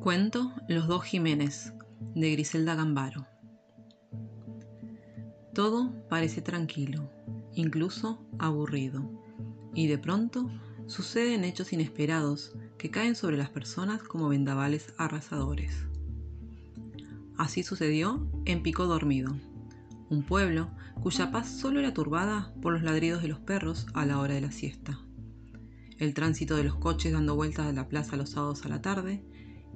Cuento Los dos Jiménez de Griselda Gambaro. Todo parece tranquilo, incluso aburrido, y de pronto suceden hechos inesperados que caen sobre las personas como vendavales arrasadores. Así sucedió en Pico Dormido, un pueblo cuya paz solo era turbada por los ladridos de los perros a la hora de la siesta, el tránsito de los coches dando vueltas de la plaza los sábados a la tarde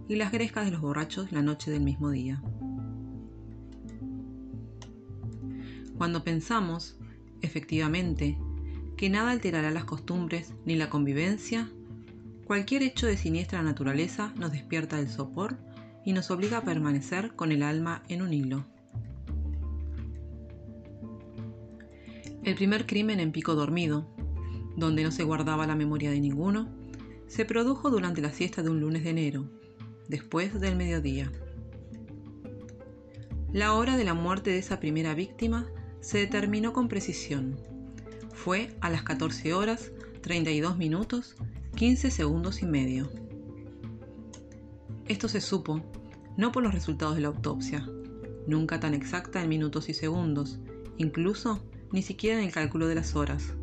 y las grescas de los borrachos la noche del mismo día. Cuando pensamos, efectivamente, que nada alterará las costumbres ni la convivencia, cualquier hecho de siniestra naturaleza nos despierta del sopor y nos obliga a permanecer con el alma en un hilo. El primer crimen en Pico Dormido, donde no se guardaba la memoria de ninguno, se produjo durante la siesta de un lunes de enero, después del mediodía. La hora de la muerte de esa primera víctima se determinó con precisión. Fue a las 14 horas, 32 minutos, 15 segundos y medio. Esto se supo no por los resultados de la autopsia, nunca tan exacta en minutos y segundos, incluso ni siquiera en el cálculo de las horas,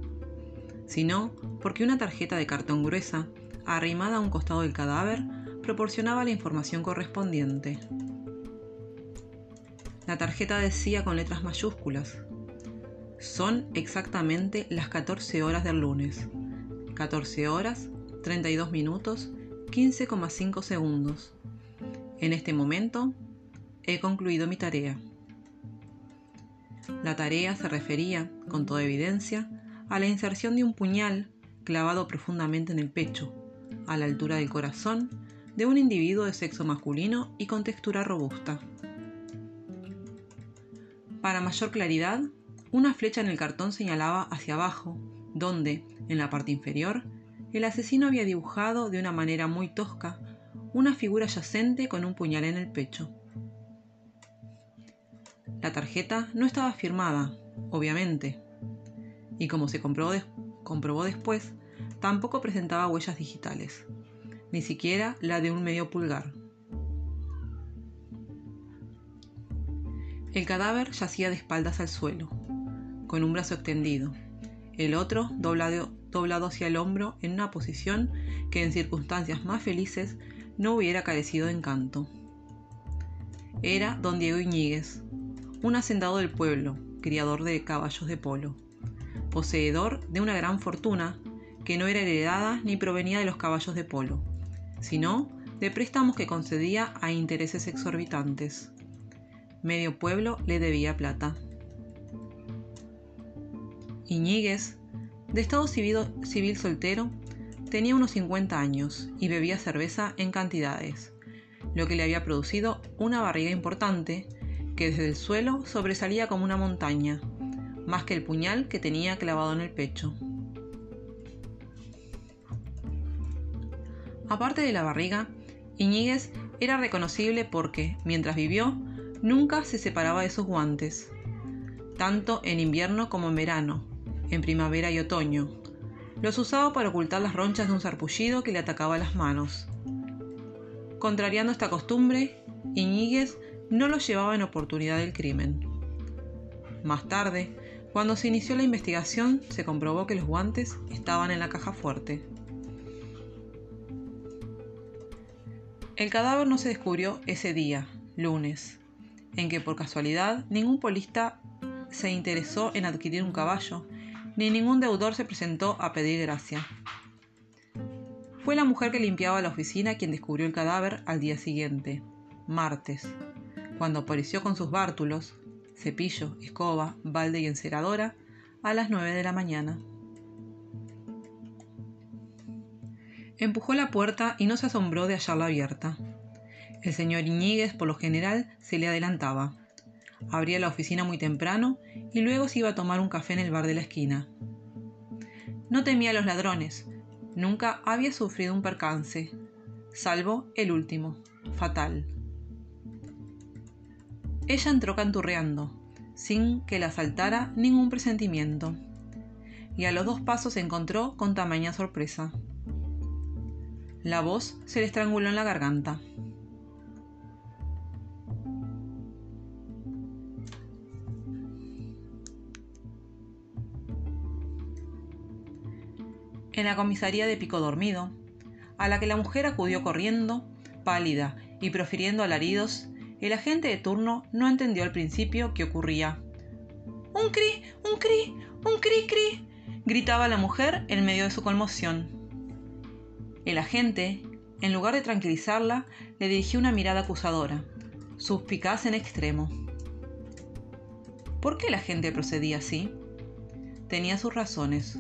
sino porque una tarjeta de cartón gruesa, arrimada a un costado del cadáver, proporcionaba la información correspondiente. La tarjeta decía con letras mayúsculas, son exactamente las 14 horas del lunes. 14 horas, 32 minutos, 15,5 segundos. En este momento, he concluido mi tarea. La tarea se refería, con toda evidencia, a la inserción de un puñal clavado profundamente en el pecho, a la altura del corazón, de un individuo de sexo masculino y con textura robusta. Para mayor claridad, una flecha en el cartón señalaba hacia abajo, donde, en la parte inferior, el asesino había dibujado de una manera muy tosca una figura yacente con un puñal en el pecho. La tarjeta no estaba firmada, obviamente, y como se comprobó, comprobó después, tampoco presentaba huellas digitales, ni siquiera la de un medio pulgar. El cadáver yacía de espaldas al suelo, con un brazo extendido, el otro doblado, doblado hacia el hombro en una posición que en circunstancias más felices no hubiera carecido de encanto. Era don Diego Iñiguez, un hacendado del pueblo, criador de caballos de polo, poseedor de una gran fortuna que no era heredada ni provenía de los caballos de polo, sino de préstamos que concedía a intereses exorbitantes. Medio pueblo le debía plata. Iñiguez, de estado civil, civil soltero, tenía unos 50 años y bebía cerveza en cantidades, lo que le había producido una barriga importante que desde el suelo sobresalía como una montaña, más que el puñal que tenía clavado en el pecho. Aparte de la barriga, Iñiguez era reconocible porque, mientras vivió, nunca se separaba de sus guantes, tanto en invierno como en verano, en primavera y otoño. Los usaba para ocultar las ronchas de un sarpullido que le atacaba las manos. Contrariando esta costumbre, Iñiguez no lo llevaba en oportunidad del crimen. Más tarde, cuando se inició la investigación, se comprobó que los guantes estaban en la caja fuerte. El cadáver no se descubrió ese día, lunes, en que por casualidad ningún polista se interesó en adquirir un caballo, ni ningún deudor se presentó a pedir gracia. Fue la mujer que limpiaba la oficina quien descubrió el cadáver al día siguiente, martes, cuando apareció con sus bártulos, cepillo, escoba, balde y enceradora, a las 9 de la mañana. Empujó la puerta y no se asombró de hallarla abierta. El señor Iñiguez, por lo general, se le adelantaba. Abría la oficina muy temprano y luego se iba a tomar un café en el bar de la esquina. No temía a los ladrones, nunca había sufrido un percance, salvo el último, fatal. Ella entró canturreando, sin que la asaltara ningún presentimiento, y a los dos pasos se encontró con tamaña sorpresa. La voz se le estranguló en la garganta. En la comisaría de Pico Dormido, a la que la mujer acudió corriendo, pálida y profiriendo alaridos, el agente de turno no entendió al principio qué ocurría. ¡Un cri! ¡Un cri! ¡Un cri! ¡Cri! gritaba la mujer en medio de su conmoción. El agente, en lugar de tranquilizarla, le dirigió una mirada acusadora, suspicaz en extremo. ¿Por qué la gente procedía así? Tenía sus razones.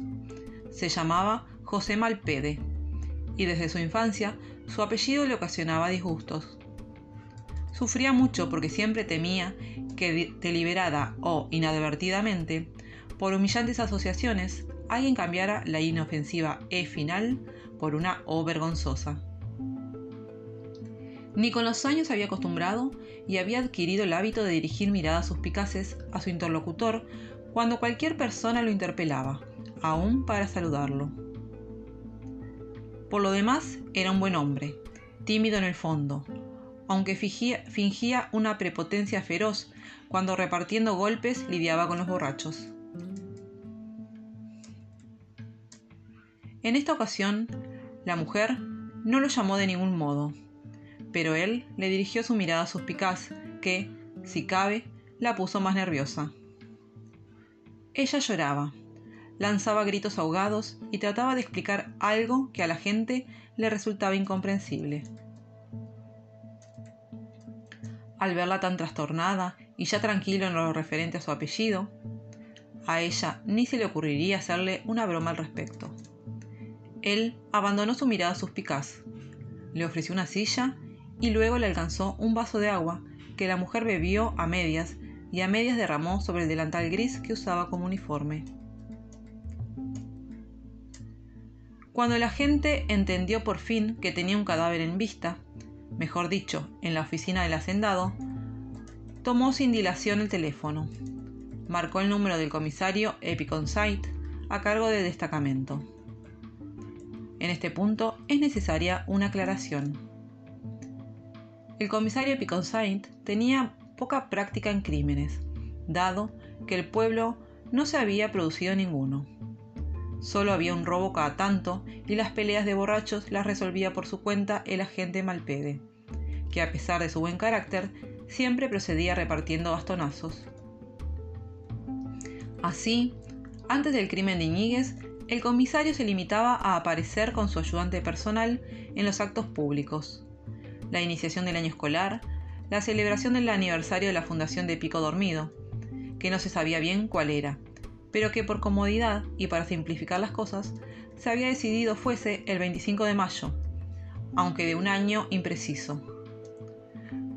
Se llamaba José Malpede y desde su infancia su apellido le ocasionaba disgustos. Sufría mucho porque siempre temía que deliberada o inadvertidamente, por humillantes asociaciones, alguien cambiara la inofensiva E final por una O vergonzosa. Ni con los años había acostumbrado y había adquirido el hábito de dirigir miradas suspicaces a su interlocutor cuando cualquier persona lo interpelaba, aún para saludarlo. Por lo demás, era un buen hombre, tímido en el fondo, aunque fingía, fingía una prepotencia feroz cuando repartiendo golpes lidiaba con los borrachos. En esta ocasión, la mujer no lo llamó de ningún modo, pero él le dirigió su mirada suspicaz que, si cabe, la puso más nerviosa. Ella lloraba, lanzaba gritos ahogados y trataba de explicar algo que a la gente le resultaba incomprensible. Al verla tan trastornada y ya tranquilo en lo referente a su apellido, a ella ni se le ocurriría hacerle una broma al respecto. Él abandonó su mirada suspicaz, le ofreció una silla y luego le alcanzó un vaso de agua que la mujer bebió a medias y a medias derramó sobre el delantal gris que usaba como uniforme. Cuando la gente entendió por fin que tenía un cadáver en vista, mejor dicho, en la oficina del hacendado, tomó sin dilación el teléfono. Marcó el número del comisario Epiconsite a cargo del destacamento. En este punto es necesaria una aclaración. El comisario Epiconsite tenía poca práctica en crímenes, dado que el pueblo no se había producido ninguno. Solo había un robo cada tanto y las peleas de borrachos las resolvía por su cuenta el agente Malpede, que a pesar de su buen carácter siempre procedía repartiendo bastonazos. Así, antes del crimen de Iñiguez, el comisario se limitaba a aparecer con su ayudante personal en los actos públicos. La iniciación del año escolar, la celebración del aniversario de la fundación de Pico Dormido, que no se sabía bien cuál era, pero que por comodidad y para simplificar las cosas, se había decidido fuese el 25 de mayo, aunque de un año impreciso.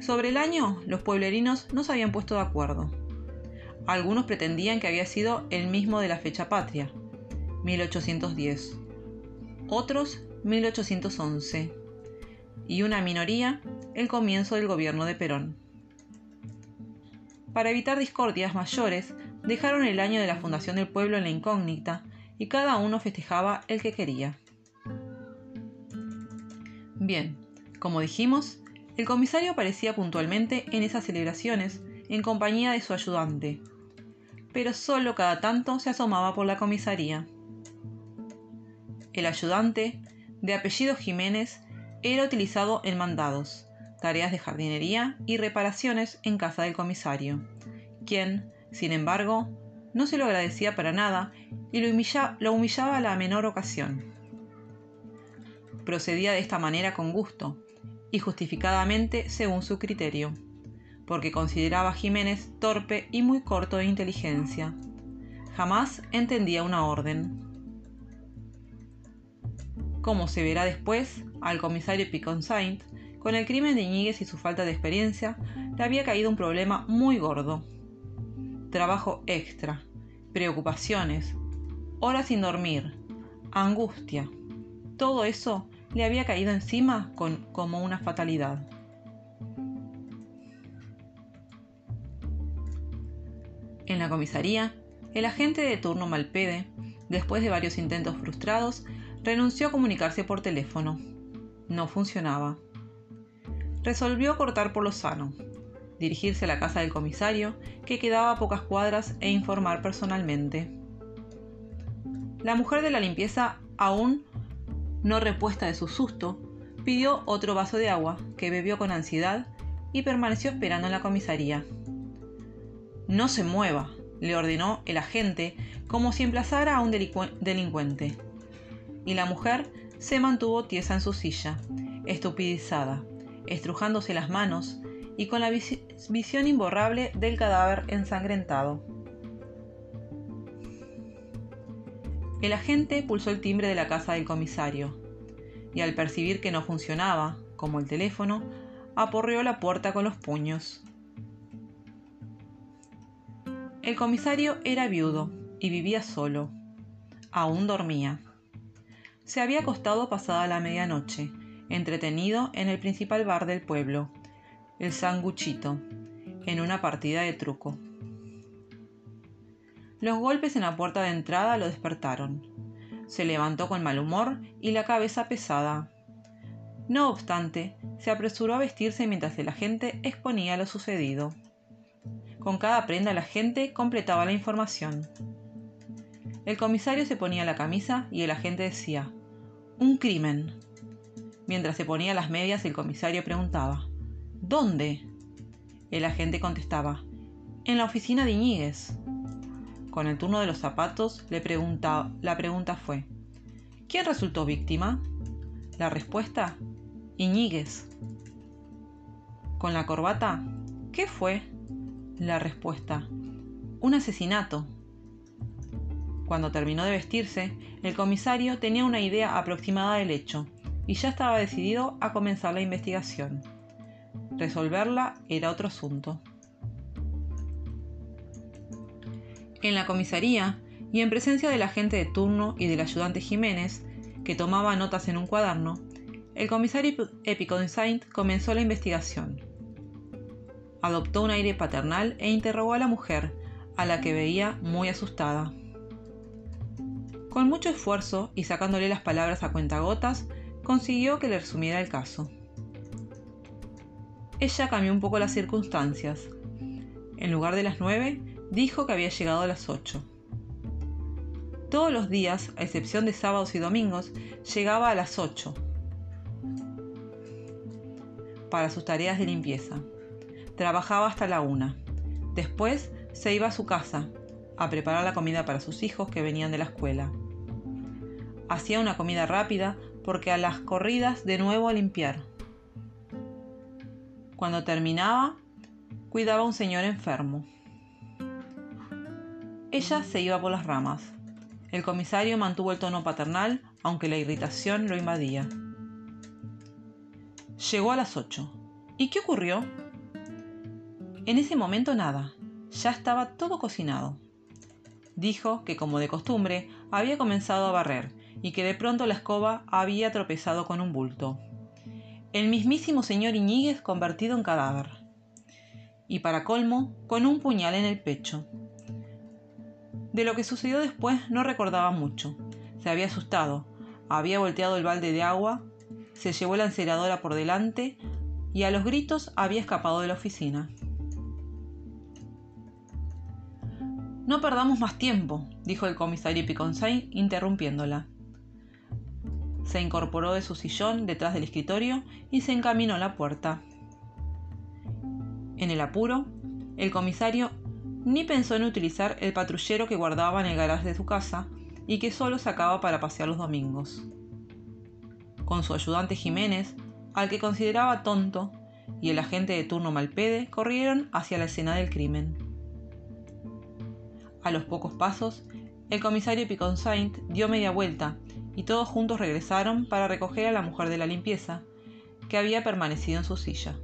Sobre el año, los pueblerinos no se habían puesto de acuerdo. Algunos pretendían que había sido el mismo de la fecha patria, 1810, otros 1811, y una minoría el comienzo del gobierno de Perón. Para evitar discordias mayores, dejaron el año de la fundación del pueblo en la incógnita y cada uno festejaba el que quería. Bien, como dijimos, el comisario aparecía puntualmente en esas celebraciones en compañía de su ayudante, pero solo cada tanto se asomaba por la comisaría. El ayudante, de apellido Jiménez, era utilizado en mandados, tareas de jardinería y reparaciones en casa del comisario, quien, sin embargo, no se lo agradecía para nada y lo, humillaba a la menor ocasión. Procedía de esta manera con gusto y justificadamente según su criterio, porque consideraba a Jiménez torpe y muy corto de inteligencia. Jamás entendía una orden. Como se verá después, al comisario Piconsaint, con el crimen de Iñiguez y su falta de experiencia, le había caído un problema muy gordo trabajo extra, preocupaciones, horas sin dormir, angustia. Todo eso le había caído encima como una fatalidad. En la comisaría, el agente de turno Malpede, después de varios intentos frustrados, renunció a comunicarse por teléfono. No funcionaba. Resolvió cortar por lo sano, dirigirse a la casa del comisario, que quedaba a pocas cuadras, e informar personalmente. La mujer de la limpieza aún no repuesta de su susto, pidió otro vaso de agua, que bebió con ansiedad y permaneció esperando en la comisaría. No se mueva, le ordenó el agente, como si emplazara a un delincuente. Y la mujer se mantuvo tiesa en su silla, estupidizada, estrujándose las manos y con la visión imborrable del cadáver ensangrentado. El agente pulsó el timbre de la casa del comisario y al percibir que no funcionaba, como el teléfono, aporreó la puerta con los puños. El comisario era viudo y vivía solo. Aún dormía. Se había acostado pasada la medianoche, entretenido en el principal bar del pueblo, el Sanguchito, en una partida de truco. Los golpes en la puerta de entrada lo despertaron. Se levantó con mal humor y la cabeza pesada. No obstante, se apresuró a vestirse mientras el agente exponía lo sucedido. Con cada prenda la gente completaba la información. El comisario se ponía la camisa y el agente decía, un crimen. Mientras se ponía las medias, el comisario preguntaba, ¿dónde? El agente contestaba, en la oficina de Iñiguez. Con el turno de los zapatos, le pregunta, la pregunta fue, ¿quién resultó víctima? La respuesta, Iñiguez. Con la corbata, ¿qué fue? La respuesta, un asesinato. Cuando terminó de vestirse, el comisario tenía una idea aproximada del hecho y ya estaba decidido a comenzar la investigación. Resolverla era otro asunto. En la comisaría, y en presencia del agente de turno y del ayudante Jiménez, que tomaba notas en un cuaderno, el comisario Epiconsaint comenzó la investigación. Adoptó un aire paternal e interrogó a la mujer, a la que veía muy asustada. Con mucho esfuerzo y sacándole las palabras a cuentagotas, consiguió que le resumiera el caso. Ella cambió un poco las circunstancias. En lugar de las nueve, dijo que había llegado a las ocho. Todos los días, a excepción de sábados y domingos, llegaba a las ocho para sus tareas de limpieza. Trabajaba hasta la una. Después se iba a su casa a preparar la comida para sus hijos que venían de la escuela. Hacía una comida rápida porque a las corridas de nuevo a limpiar. Cuando terminaba, cuidaba a un señor enfermo. Ella se iba por las ramas. El comisario mantuvo el tono paternal, aunque la irritación lo invadía. Llegó a las ocho. ¿Y qué ocurrió? En ese momento nada. Ya estaba todo cocinado. Dijo que, como de costumbre, había comenzado a barrer y que de pronto la escoba había tropezado con un bulto. El mismísimo señor Iñiguez convertido en cadáver. Y para colmo, con un puñal en el pecho. De lo que sucedió después no recordaba mucho. Se había asustado, había volteado el balde de agua, se llevó la enceradora por delante y a los gritos había escapado de la oficina. No perdamos más tiempo, dijo el comisario Piconsay, interrumpiéndola. Se incorporó de su sillón detrás del escritorio y se encaminó a la puerta. En el apuro, el comisario ni pensó en utilizar el patrullero que guardaba en el garaje de su casa y que solo sacaba para pasear los domingos. Con su ayudante Jiménez, al que consideraba tonto, y el agente de turno Malpede corrieron hacia la escena del crimen. A los pocos pasos, el comisario Piconsaint dio media vuelta y todos juntos regresaron para recoger a la mujer de la limpieza, que había permanecido en su silla.